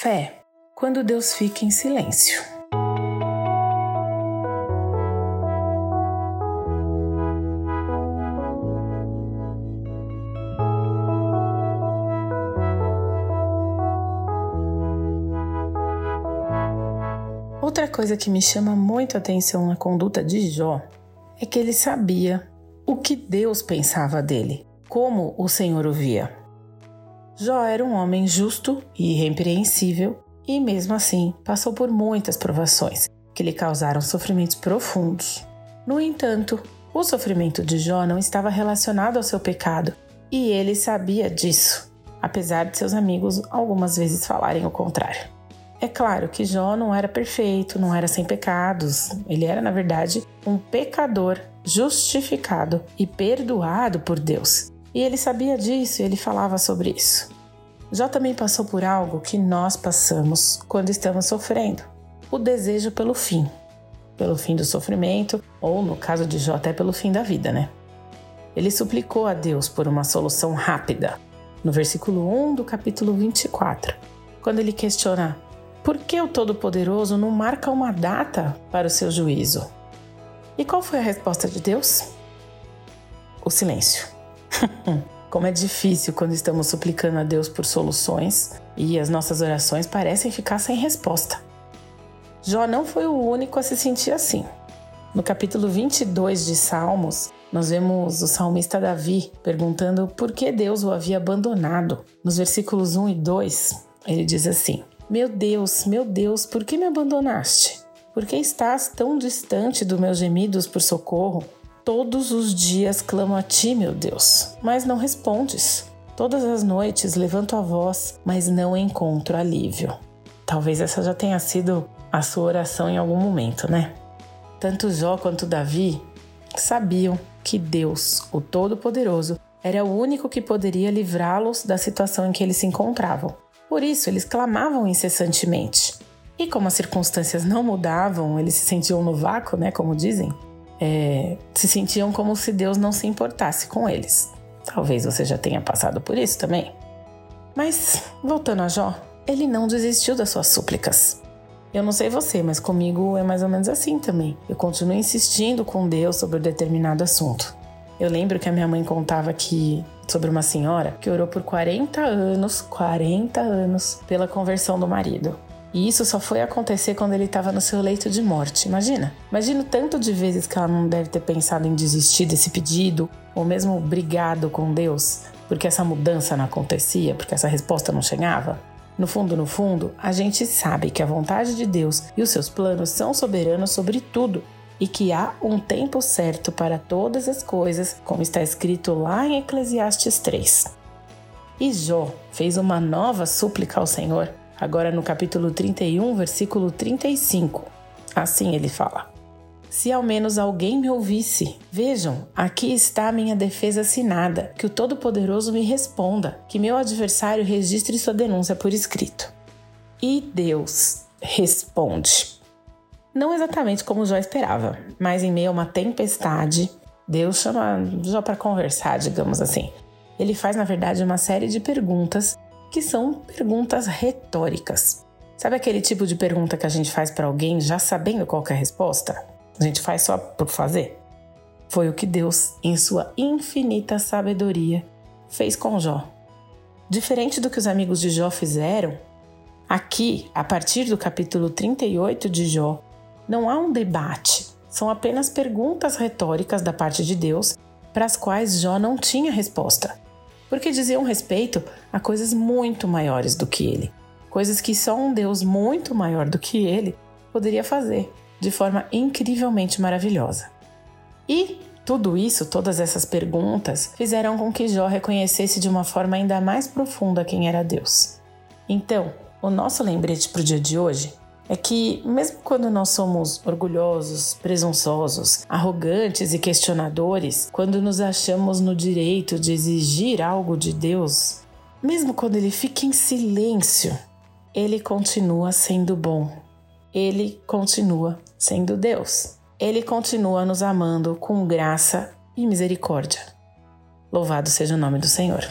fé quando Deus fica em silêncio. Outra coisa que me chama muito atenção na conduta de Jó é que ele sabia o que Deus pensava dele, como o Senhor o via. Jó era um homem justo e irrepreensível e, mesmo assim, passou por muitas provações que lhe causaram sofrimentos profundos. No entanto, o sofrimento de Jó não estava relacionado ao seu pecado e ele sabia disso, apesar de seus amigos algumas vezes falarem o contrário. É claro que Jó não era perfeito, não era sem pecados, ele era, na verdade, um pecador justificado e perdoado por Deus. E ele sabia disso e ele falava sobre isso. Jó também passou por algo que nós passamos quando estamos sofrendo: o desejo pelo fim. Pelo fim do sofrimento, ou no caso de Jó, até pelo fim da vida, né? Ele suplicou a Deus por uma solução rápida, no versículo 1 do capítulo 24, quando ele questiona: por que o Todo-Poderoso não marca uma data para o seu juízo? E qual foi a resposta de Deus? O silêncio. Como é difícil quando estamos suplicando a Deus por soluções e as nossas orações parecem ficar sem resposta. Jó não foi o único a se sentir assim. No capítulo 22 de Salmos, nós vemos o salmista Davi perguntando por que Deus o havia abandonado. Nos versículos 1 e 2, ele diz assim: Meu Deus, meu Deus, por que me abandonaste? Por que estás tão distante dos meus gemidos por socorro? Todos os dias clamo a ti, meu Deus, mas não respondes. Todas as noites levanto a voz, mas não encontro alívio. Talvez essa já tenha sido a sua oração em algum momento, né? Tanto Jó quanto Davi sabiam que Deus, o Todo-Poderoso, era o único que poderia livrá-los da situação em que eles se encontravam. Por isso, eles clamavam incessantemente. E como as circunstâncias não mudavam, eles se sentiam no vácuo, né? Como dizem, é, se sentiam como se Deus não se importasse com eles. Talvez você já tenha passado por isso também. Mas, voltando a Jó, ele não desistiu das suas súplicas. Eu não sei você, mas comigo é mais ou menos assim também. Eu continuo insistindo com Deus sobre um determinado assunto. Eu lembro que a minha mãe contava que sobre uma senhora que orou por 40 anos, 40 anos, pela conversão do marido. E isso só foi acontecer quando ele estava no seu leito de morte. Imagina. Imagina o tanto de vezes que ela não deve ter pensado em desistir desse pedido, ou mesmo brigado com Deus, porque essa mudança não acontecia, porque essa resposta não chegava. No fundo, no fundo, a gente sabe que a vontade de Deus e os seus planos são soberanos sobre tudo e que há um tempo certo para todas as coisas, como está escrito lá em Eclesiastes 3. E Jó fez uma nova súplica ao Senhor agora no capítulo 31, versículo 35. Assim ele fala: Se ao menos alguém me ouvisse, vejam, aqui está a minha defesa assinada, que o Todo-Poderoso me responda, que meu adversário registre sua denúncia por escrito. E Deus responde. Não exatamente como Jó esperava, mas em meio a uma tempestade, Deus chama Jó para conversar, digamos assim. Ele faz, na verdade, uma série de perguntas que são perguntas retóricas. Sabe aquele tipo de pergunta que a gente faz para alguém já sabendo qual é a resposta? A gente faz só por fazer? Foi o que Deus, em sua infinita sabedoria, fez com Jó. Diferente do que os amigos de Jó fizeram, aqui, a partir do capítulo 38 de Jó, não há um debate, são apenas perguntas retóricas da parte de Deus para as quais Jó não tinha resposta porque diziam respeito a coisas muito maiores do que ele, coisas que só um Deus muito maior do que ele poderia fazer de forma incrivelmente maravilhosa. E tudo isso, todas essas perguntas, fizeram com que Jó reconhecesse de uma forma ainda mais profunda quem era Deus. Então, o nosso lembrete para o dia de hoje é que, mesmo quando nós somos orgulhosos, presunçosos, arrogantes e questionadores, quando nos achamos no direito de exigir algo de Deus, mesmo quando ele fica em silêncio, ele continua sendo bom. Ele continua sendo Deus. Ele continua nos amando com graça e misericórdia. Louvado seja o nome do Senhor.